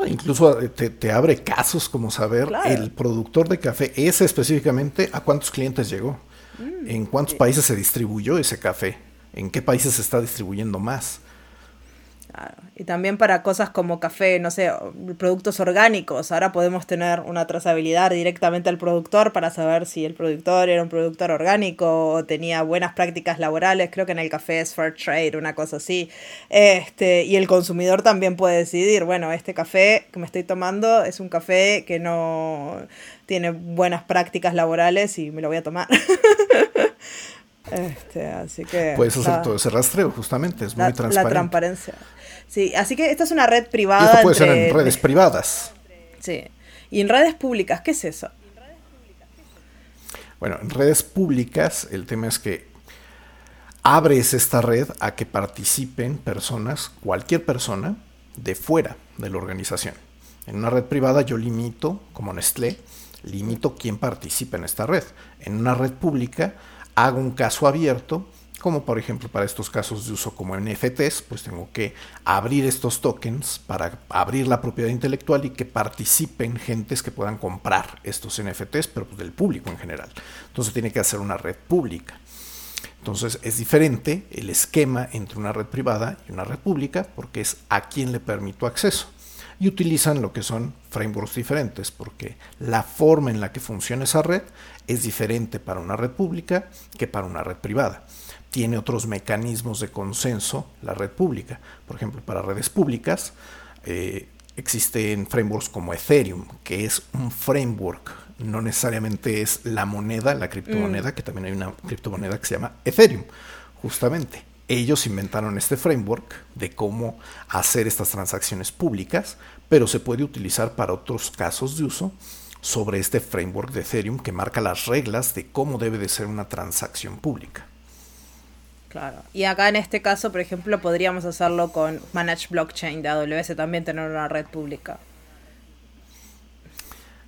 incluso eh, te, abre casos como saber el productor de café, ese específicamente, a cuántos clientes llegó, mm, en cuántos países se distribuyó ese café, en qué países se está distribuyendo más. Y también para cosas como café, no sé, productos orgánicos. Ahora podemos tener una trazabilidad directamente al productor para saber si el productor era un productor orgánico o tenía buenas prácticas laborales. Creo que en el café es fair trade, una cosa así. Este, y el consumidor también puede decidir, bueno, este café que me estoy tomando es un café que no tiene buenas prácticas laborales y me lo voy a tomar. Este, así que. Puedes hacer todo ese rastreo, justamente, es muy transparente. La transparencia. Sí, así que esta es una red privada. esto puede ser en redes privadas. Sí. Y en redes públicas, ¿qué es eso? Bueno, en redes públicas el tema es que abres esta red a que participen personas, cualquier persona, de fuera de la organización. En una red privada yo limito, como Nestlé, limito quién participa en esta red. En una red pública hago un caso abierto como por ejemplo para estos casos de uso como NFTs, pues tengo que abrir estos tokens para abrir la propiedad intelectual y que participen gentes que puedan comprar estos NFTs, pero pues del público en general. Entonces tiene que hacer una red pública. Entonces es diferente el esquema entre una red privada y una red pública porque es a quien le permito acceso. Y utilizan lo que son frameworks diferentes porque la forma en la que funciona esa red es diferente para una red pública que para una red privada tiene otros mecanismos de consenso la red pública. Por ejemplo, para redes públicas eh, existen frameworks como Ethereum, que es un framework, no necesariamente es la moneda, la criptomoneda, mm. que también hay una criptomoneda que se llama Ethereum, justamente. Ellos inventaron este framework de cómo hacer estas transacciones públicas, pero se puede utilizar para otros casos de uso sobre este framework de Ethereum que marca las reglas de cómo debe de ser una transacción pública. Claro. Y acá en este caso, por ejemplo, podríamos hacerlo con Managed Blockchain de AWS, también tener una red pública.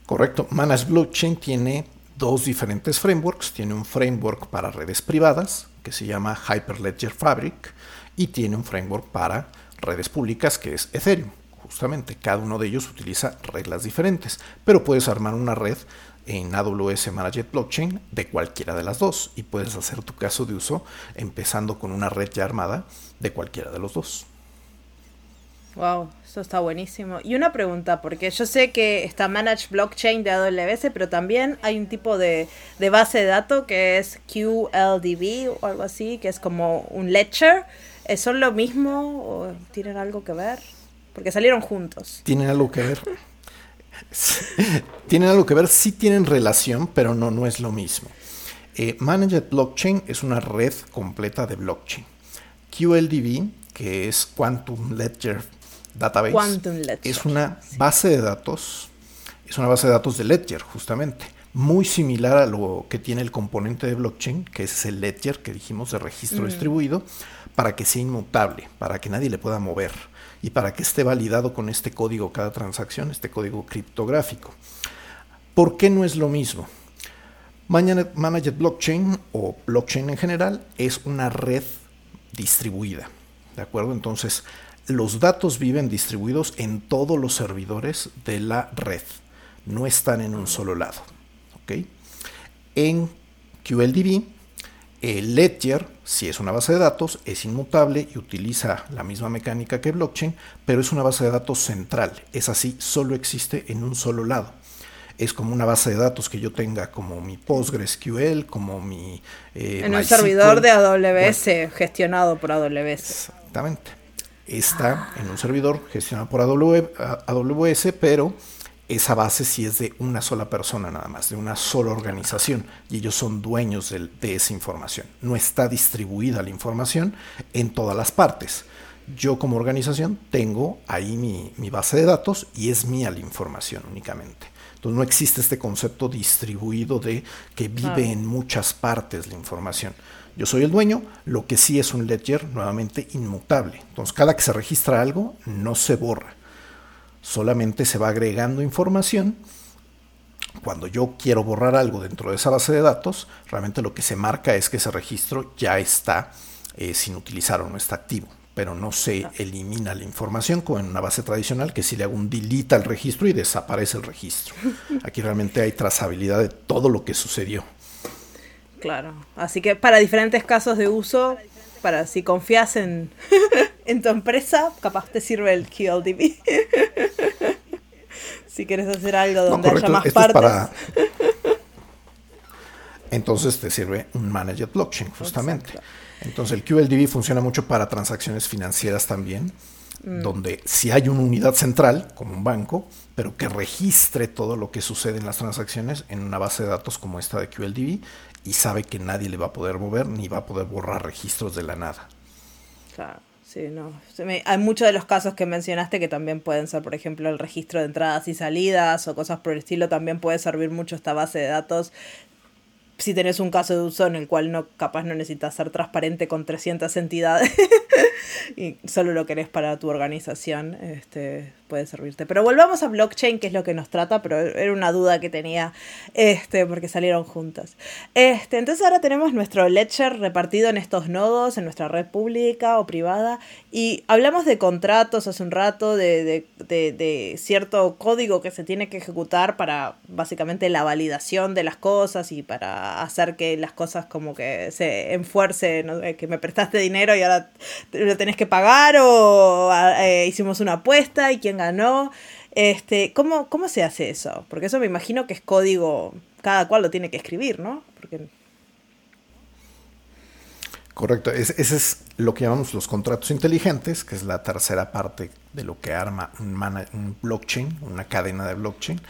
Correcto. Managed Blockchain tiene dos diferentes frameworks. Tiene un framework para redes privadas que se llama Hyperledger Fabric y tiene un framework para redes públicas que es Ethereum. Justamente, cada uno de ellos utiliza reglas diferentes, pero puedes armar una red en AWS Managed Blockchain de cualquiera de las dos y puedes hacer tu caso de uso empezando con una red ya armada de cualquiera de los dos. Wow, eso está buenísimo. Y una pregunta, porque yo sé que está Managed Blockchain de AWS, pero también hay un tipo de, de base de datos que es QLDB o algo así, que es como un ledger. ¿Son lo mismo o tienen algo que ver? Porque salieron juntos. Tienen algo que ver. tienen algo que ver, sí tienen relación, pero no, no es lo mismo. Eh, Managed Blockchain es una red completa de blockchain. QLDB, que es Quantum Ledger Database, es una base de datos, es una base de datos de Ledger, justamente. Muy similar a lo que tiene el componente de blockchain, que es el Ledger que dijimos de registro mm. distribuido, para que sea inmutable, para que nadie le pueda mover y para que esté validado con este código cada transacción, este código criptográfico. ¿Por qué no es lo mismo? Managed Blockchain o blockchain en general es una red distribuida. ¿De acuerdo? Entonces, los datos viven distribuidos en todos los servidores de la red. No están en un solo lado. ¿Ok? En QLDB el Ledger, si es una base de datos, es inmutable y utiliza la misma mecánica que blockchain, pero es una base de datos central. Es así, solo existe en un solo lado. Es como una base de datos que yo tenga como mi PostgreSQL, como mi... Eh, en el servidor de AWS, gestionado por AWS. Exactamente. Está en un servidor gestionado por AWS, pero esa base sí es de una sola persona nada más, de una sola organización, y ellos son dueños de, esa información. No está distribuida la información en todas las partes. Yo como organización tengo ahí mi, base de datos y es mía la información únicamente. Entonces no existe este concepto distribuido de que vive en muchas partes la información. Yo soy el dueño, lo que sí es un ledger nuevamente inmutable. Entonces cada que se registra algo no se borra solamente se va agregando información. Cuando yo quiero borrar algo dentro de esa base de datos, realmente lo que se marca es que ese registro ya está eh, sin utilizar o no está activo, pero no se elimina la información como en una base tradicional que si le hago un delete al registro y desaparece el registro. Aquí realmente hay trazabilidad de todo lo que sucedió. Claro, así que para diferentes casos de uso, para si confías en, en tu empresa, capaz te sirve el QLDB. si quieres hacer algo donde haya más partes. Entonces te sirve un Managed Blockchain, justamente. Entonces el QLDB funciona mucho para transacciones financieras también, mm. donde si hay una unidad central, como un banco, pero que registre todo lo que sucede en las transacciones en una base de datos como esta de QLDB y sabe que nadie le va a poder mover ni va a poder borrar registros de la nada. Claro. Sí, no. Hay muchos de los casos que mencionaste que también pueden ser, por ejemplo, el registro de entradas y salidas o cosas por el estilo. También puede servir mucho esta base de datos si tenés un caso de uso en el cual no capaz no necesitas ser transparente con 300 entidades y solo lo querés para tu organización, este, puede servirte. Pero volvamos a blockchain, que es lo que nos trata, pero era una duda que tenía, este, porque salieron juntas. Este, entonces ahora tenemos nuestro ledger repartido en estos nodos, en nuestra red pública o privada, y hablamos de contratos hace un rato, de, de, de, cierto código que se tiene que ejecutar para básicamente la validación de las cosas y para hacer que las cosas como que se enfuercen, que me prestaste dinero y ahora lo tenés que pagar o eh, hicimos una apuesta y quién ganó. Este, ¿cómo, ¿Cómo se hace eso? Porque eso me imagino que es código, cada cual lo tiene que escribir, ¿no? Correcto, ese es lo que llamamos los contratos inteligentes, que es la tercera parte de lo que arma un blockchain, una cadena de blockchain.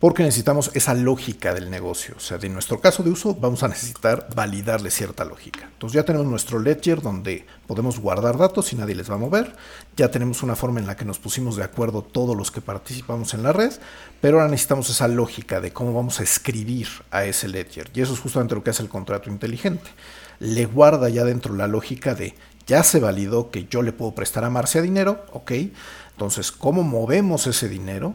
Porque necesitamos esa lógica del negocio. O sea, de nuestro caso de uso vamos a necesitar validarle cierta lógica. Entonces ya tenemos nuestro ledger donde podemos guardar datos y nadie les va a mover. Ya tenemos una forma en la que nos pusimos de acuerdo todos los que participamos en la red, pero ahora necesitamos esa lógica de cómo vamos a escribir a ese ledger. Y eso es justamente lo que hace el contrato inteligente. Le guarda ya dentro la lógica de ya se validó que yo le puedo prestar a Marcia dinero, ok. Entonces, ¿cómo movemos ese dinero?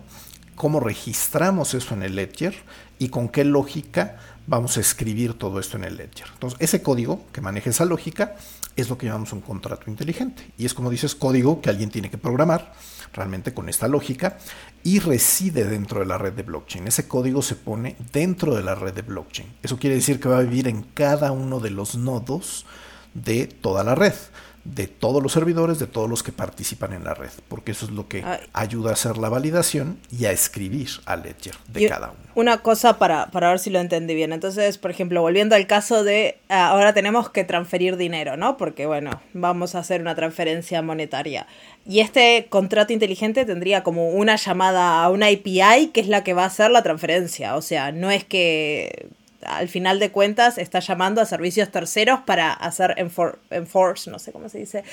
Cómo registramos eso en el ledger y con qué lógica vamos a escribir todo esto en el ledger. Entonces, ese código que maneja esa lógica es lo que llamamos un contrato inteligente. Y es como dices, código que alguien tiene que programar realmente con esta lógica y reside dentro de la red de blockchain. Ese código se pone dentro de la red de blockchain. Eso quiere decir que va a vivir en cada uno de los nodos de toda la red de todos los servidores, de todos los que participan en la red, porque eso es lo que ayuda a hacer la validación y a escribir al ledger de cada uno. Una cosa para, para ver si lo entendí bien. Entonces, por ejemplo, volviendo al caso de ah, ahora tenemos que transferir dinero, ¿no? Porque, bueno, vamos a hacer una transferencia monetaria. Y este contrato inteligente tendría como una llamada a una API que es la que va a hacer la transferencia. O sea, no es que al final de cuentas está llamando a servicios terceros para hacer enforce, no sé cómo se dice,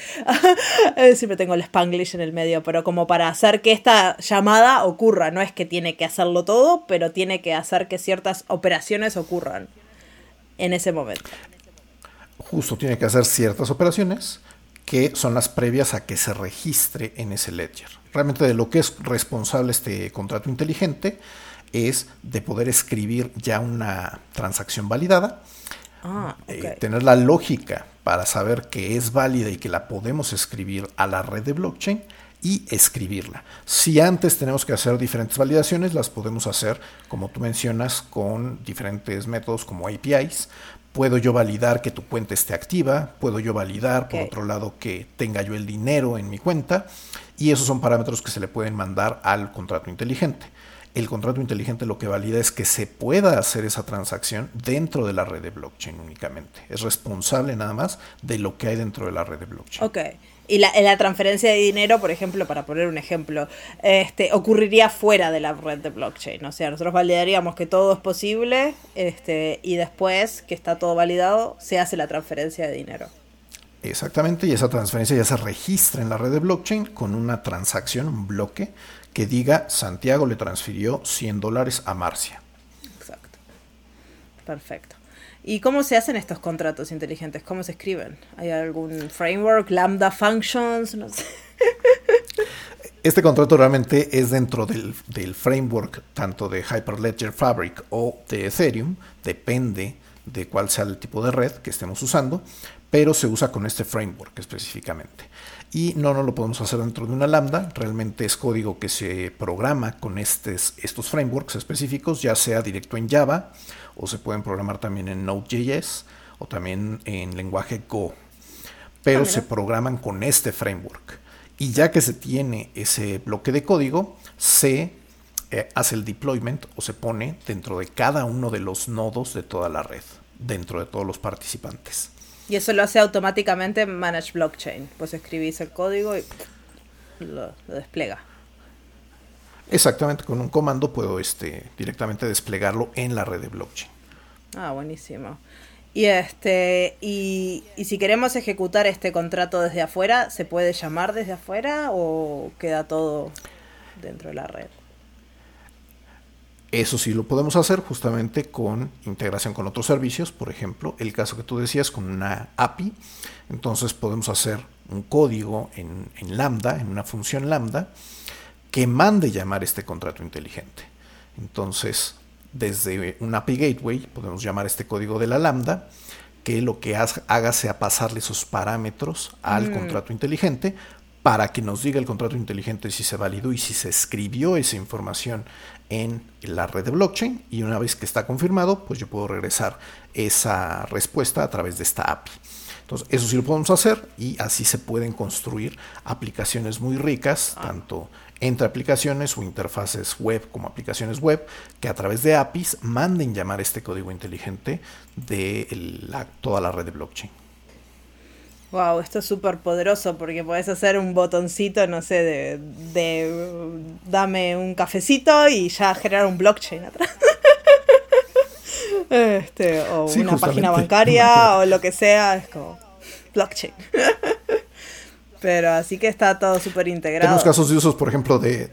eh, siempre tengo el spanglish en el medio, pero como para hacer que esta llamada ocurra, no es que tiene que hacerlo todo, pero tiene que hacer que ciertas operaciones ocurran en ese momento. Justo tiene que hacer ciertas operaciones que son las previas a que se registre en ese ledger. Realmente de lo que es responsable este contrato inteligente es de poder escribir ya una transacción validada, ah, eh, tener la lógica para saber que es válida y que la podemos escribir a la red de blockchain y escribirla. Si antes tenemos que hacer diferentes validaciones, las podemos hacer, como tú mencionas, con diferentes métodos como APIs. Puedo yo validar que tu cuenta esté activa, puedo yo validar, por otro lado, que tenga yo el dinero en mi cuenta, y esos son parámetros que se le pueden mandar al contrato inteligente. El contrato inteligente lo que valida es que se pueda hacer esa transacción dentro de la red de blockchain únicamente. Es responsable nada más de lo que hay dentro de la red de blockchain. Ok. Y la, la transferencia de dinero, por ejemplo, para poner un ejemplo, este, ocurriría fuera de la red de blockchain. O sea, nosotros validaríamos que todo es posible este, y después que está todo validado, se hace la transferencia de dinero. Exactamente, y esa transferencia ya se registra en la red de blockchain con una transacción, un bloque, que diga Santiago le transfirió 100 dólares a Marcia. Exacto. Perfecto. ¿Y cómo se hacen estos contratos inteligentes? ¿Cómo se escriben? ¿Hay algún framework, lambda functions? No sé. Este contrato realmente es dentro del, del, framework tanto de Hyperledger Fabric o de Ethereum, depende de cuál sea el tipo de red que estemos usando, pero se usa con este framework específicamente y no, no lo podemos hacer dentro de una lambda, realmente es código que se programa con estos, estos frameworks específicos, ya sea directo en Java o se pueden programar también en Node.js o también en lenguaje Go, pero ah, se programan con este framework. Y ya que se tiene ese bloque de código, se eh, hace el deployment o se pone dentro de cada uno de los nodos de toda la red, dentro de todos los participantes. Y eso lo hace automáticamente Manage Blockchain. Pues escribís el código y lo, despliega. Exactamente, con un comando puedo este, directamente desplegarlo en la red de blockchain. Ah, buenísimo. Y este, y, y, si queremos ejecutar este contrato desde afuera, ¿se puede llamar desde afuera o queda todo dentro de la red? Eso sí lo podemos hacer justamente con integración con otros servicios, por ejemplo, el caso que tú decías con una API. Entonces podemos hacer un código en, lambda, en una función lambda, que mande llamar este contrato inteligente. Entonces, desde un API Gateway podemos llamar este código de la lambda, que lo que haga sea pasarle esos parámetros al mm. contrato inteligente para que nos diga el contrato inteligente si se validó y si se escribió esa información en la red de blockchain y una vez que está confirmado, pues yo puedo regresar esa respuesta a través de esta API. Entonces, eso sí lo podemos hacer y así se pueden construir aplicaciones muy ricas, ah. tanto entre aplicaciones o interfaces web como aplicaciones web, que a través de APIs manden llamar este código inteligente de toda la red de blockchain. Wow, esto es súper poderoso porque podés hacer un botoncito, no sé, de, de dame un cafecito y ya generar un blockchain atrás. este, o una página bancaria o lo que sea, es como blockchain. Pero así que está todo súper integrado. Tenemos casos de usos, por ejemplo, de,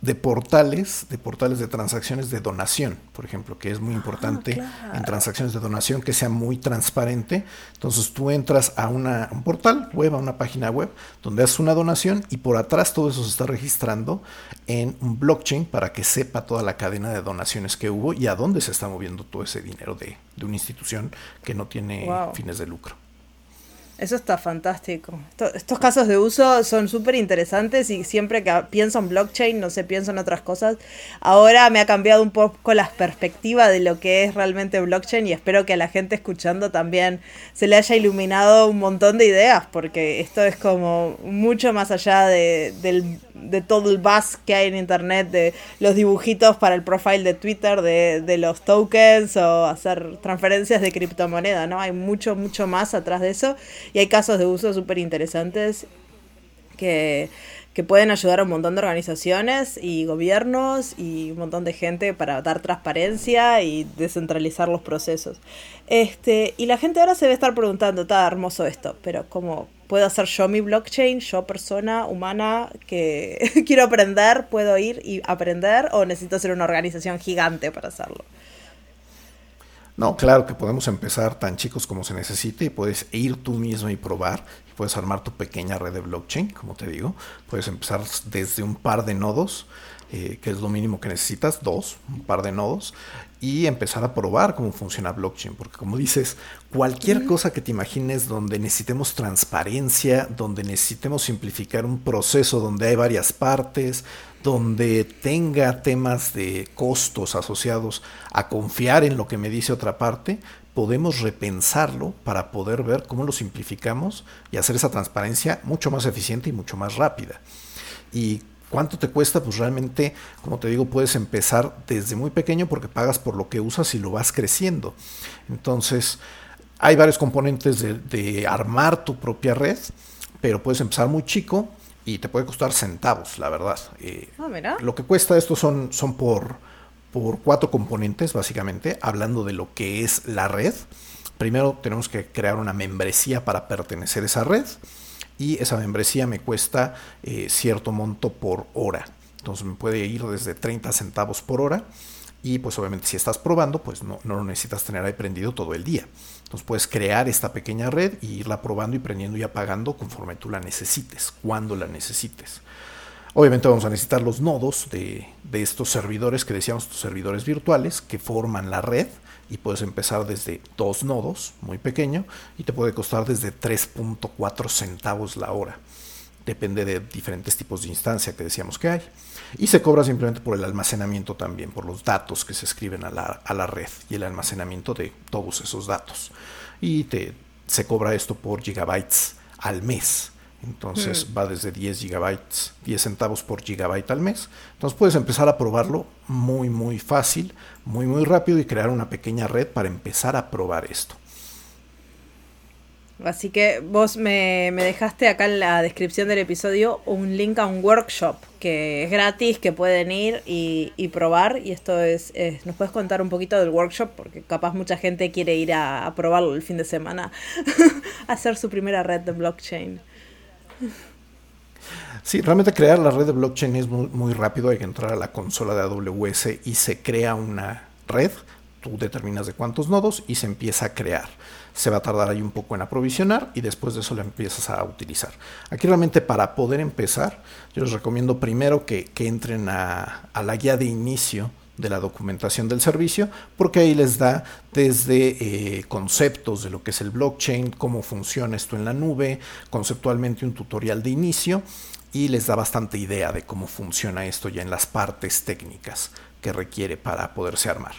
de portales, de portales de transacciones de donación, por ejemplo, que es muy importante ah, en transacciones de donación que sea muy transparente. Entonces tú entras a una, un portal web, a una página web, donde haces una donación y por atrás todo eso se está registrando en un blockchain para que sepa toda la cadena de donaciones que hubo y a dónde se está moviendo todo ese dinero de, de una institución que no tiene fines de lucro. Eso está fantástico. estos casos de uso son súper interesantes y siempre que pienso en blockchain, no sé, pienso en otras cosas. Ahora me ha cambiado un poco la perspectiva de lo que es realmente blockchain y espero que a la gente escuchando también se le haya iluminado un montón de ideas, porque esto es como mucho más allá de, de todo el buzz que hay en internet, de los dibujitos para el profile de Twitter, de, de los tokens o hacer transferencias de criptomoneda, ¿no? Hay mucho, mucho más atrás de eso y hay casos de uso súper interesantes que, pueden ayudar a un montón de organizaciones y gobiernos y un montón de gente para dar transparencia y descentralizar los procesos. Este, y la gente ahora se debe estar preguntando, está hermoso esto, pero ¿cómo puedo hacer yo mi blockchain, yo persona humana que quiero aprender, puedo ir y aprender o necesito ser una organización gigante para hacerlo? No, claro que podemos empezar tan chicos como se necesite y puedes ir tú mismo y probar. Puedes armar tu pequeña red de blockchain, como te digo. Puedes empezar desde un par de nodos, eh, que es lo mínimo que necesitas, dos, un par de nodos, y empezar a probar cómo funciona blockchain. Porque como dices, cualquier cosa que te imagines donde necesitemos transparencia, donde necesitemos simplificar un proceso donde hay varias partes, donde tenga temas de costos asociados a confiar en lo que me dice otra parte, podemos repensarlo para poder ver cómo lo simplificamos y hacer esa transparencia mucho más eficiente y mucho más rápida. Y ¿Cuánto te cuesta? Pues realmente, como te digo, puedes empezar desde muy pequeño porque pagas por lo que usas y lo vas creciendo. Entonces, hay varios componentes de, armar tu propia red, pero puedes empezar muy chico y te puede costar centavos, la verdad. Eh, ah, lo que cuesta esto son, son por, por cuatro componentes, básicamente, hablando de lo que es la red. Primero tenemos que crear una membresía para pertenecer a esa red y esa membresía me cuesta eh, cierto monto por hora. Entonces me puede ir desde 30 centavos por hora y pues obviamente si estás probando, pues no, no lo necesitas tener ahí prendido todo el día. Entonces puedes crear esta pequeña red y irla probando y prendiendo y apagando conforme tú la necesites, cuando la necesites. Obviamente vamos a necesitar los nodos de, de estos servidores que decíamos, estos servidores virtuales que forman la red y puedes empezar desde dos nodos, muy pequeño, y te puede costar desde 3.4 centavos la hora. Depende de diferentes tipos de instancia que decíamos que hay. Y se cobra simplemente por el almacenamiento también, por los datos que se escriben a la, red y el almacenamiento de todos esos datos. Y te, se cobra esto por gigabytes al mes. Entonces hmm. va desde 10 gigabytes, 10 centavos por gigabyte al mes. Entonces puedes empezar a probarlo muy, muy fácil, muy, muy rápido y crear una pequeña red para empezar a probar esto. Así que vos me, dejaste acá en la descripción del episodio un link a un workshop que es gratis, que pueden ir y, probar. Y esto es, ¿nos puedes contar un poquito del workshop? Porque capaz mucha gente quiere ir a, probarlo el fin de semana, hacer su primera red de blockchain. Sí, realmente crear la red de blockchain es muy, muy rápido. Hay que entrar a la consola de AWS y se crea una red. Tú determinas de cuántos nodos y se empieza a crear se va a tardar ahí un poco en aprovisionar y después de eso lo empiezas a utilizar. Aquí realmente para poder empezar, yo les recomiendo primero que, entren a, la guía de inicio de la documentación del servicio, porque ahí les da desde eh, conceptos de lo que es el blockchain, cómo funciona esto en la nube, conceptualmente un tutorial de inicio y les da bastante idea de cómo funciona esto ya en las partes técnicas que requiere para poderse armar.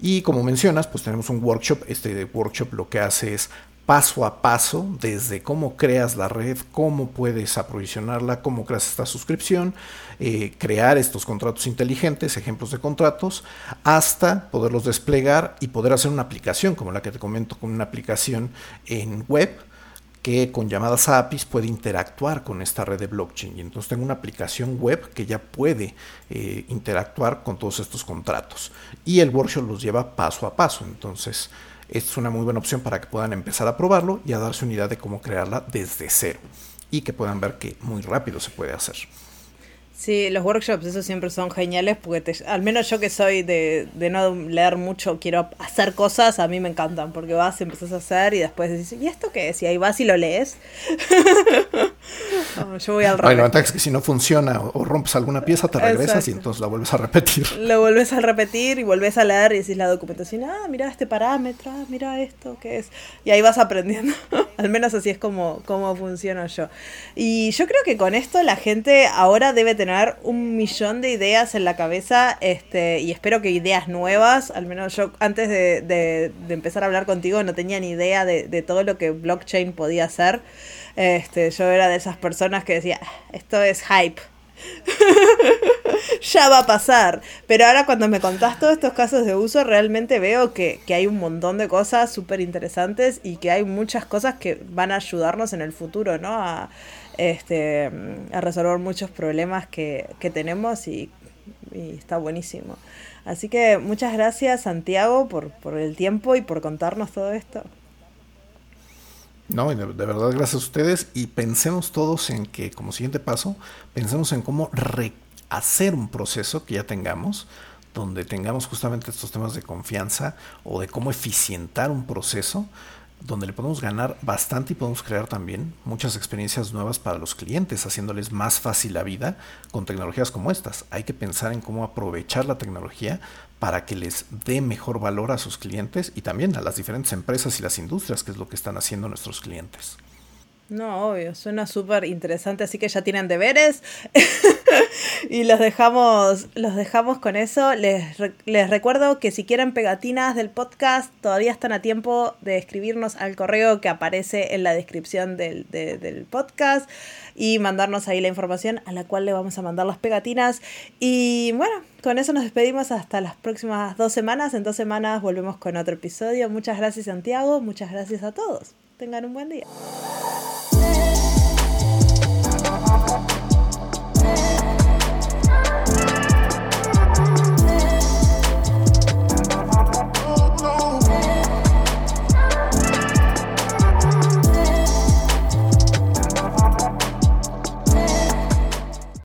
Y como mencionas, pues tenemos un workshop. Este workshop lo que hace es paso a paso, desde cómo creas la red, cómo puedes aprovisionarla, cómo creas esta suscripción, eh, crear estos contratos inteligentes, ejemplos de contratos, hasta poderlos desplegar y poder hacer una aplicación, como la que te comento, con una aplicación en web que con llamadas a APIs puede interactuar con esta red de blockchain. Y entonces tengo una aplicación web que ya puede eh, interactuar con todos estos contratos. Y el workshop los lleva paso a paso. Entonces es una muy buena opción para que puedan empezar a probarlo y a darse una idea de cómo crearla desde cero. Y que puedan ver que muy rápido se puede hacer. Sí, los workshops, esos siempre son geniales porque al menos yo que soy de, de, no leer mucho, quiero hacer cosas, a mí me encantan porque vas, empezás a hacer y después dices, ¿y esto qué es? Y ahí vas y lo lees. yo voy al revés. la ventaja es que si no funciona o, rompes alguna pieza, te regresas y entonces la vuelves a repetir. Lo vuelves a repetir y vuelves a leer y decís la documentación, ah, mira este parámetro, ah, mira esto, ¿qué es? Y ahí vas aprendiendo. al menos así es como, como funciono yo. Y yo creo que con esto la gente ahora debe tener un millón de ideas en la cabeza este, y espero que ideas nuevas, al menos yo antes de, empezar a hablar contigo no tenía ni idea de, todo lo que blockchain podía hacer. Este, yo era de esas personas que decía, ah, esto es hype. ya va a pasar. Pero ahora cuando me contás todos estos casos de uso, realmente veo que, que hay un montón de cosas súper interesantes y que hay muchas cosas que van a ayudarnos en el futuro, ¿no? A, este, a resolver muchos problemas que, tenemos y, está buenísimo. Así que muchas gracias Santiago por, por el tiempo y por contarnos todo esto. No, de, de, verdad gracias a ustedes y pensemos todos en que como siguiente paso, pensemos en cómo rehacer un proceso que ya tengamos, donde tengamos justamente estos temas de confianza o de cómo eficientar un proceso donde le podemos ganar bastante y podemos crear también muchas experiencias nuevas para los clientes, haciéndoles más fácil la vida con tecnologías como estas. Hay que pensar en cómo aprovechar la tecnología para que les dé mejor valor a sus clientes y también a las diferentes empresas y las industrias, que es lo que están haciendo nuestros clientes. No, obvio, suena súper interesante, así que ya tienen deberes y los dejamos, los dejamos con eso. Les, les recuerdo que si quieren pegatinas del podcast, todavía están a tiempo de escribirnos al correo que aparece en la descripción del, del podcast y mandarnos ahí la información a la cual le vamos a mandar las pegatinas. Y bueno, con eso nos despedimos hasta las próximas dos semanas. En dos semanas volvemos con otro episodio. Muchas gracias Santiago, muchas gracias a todos. Tengan un buen día.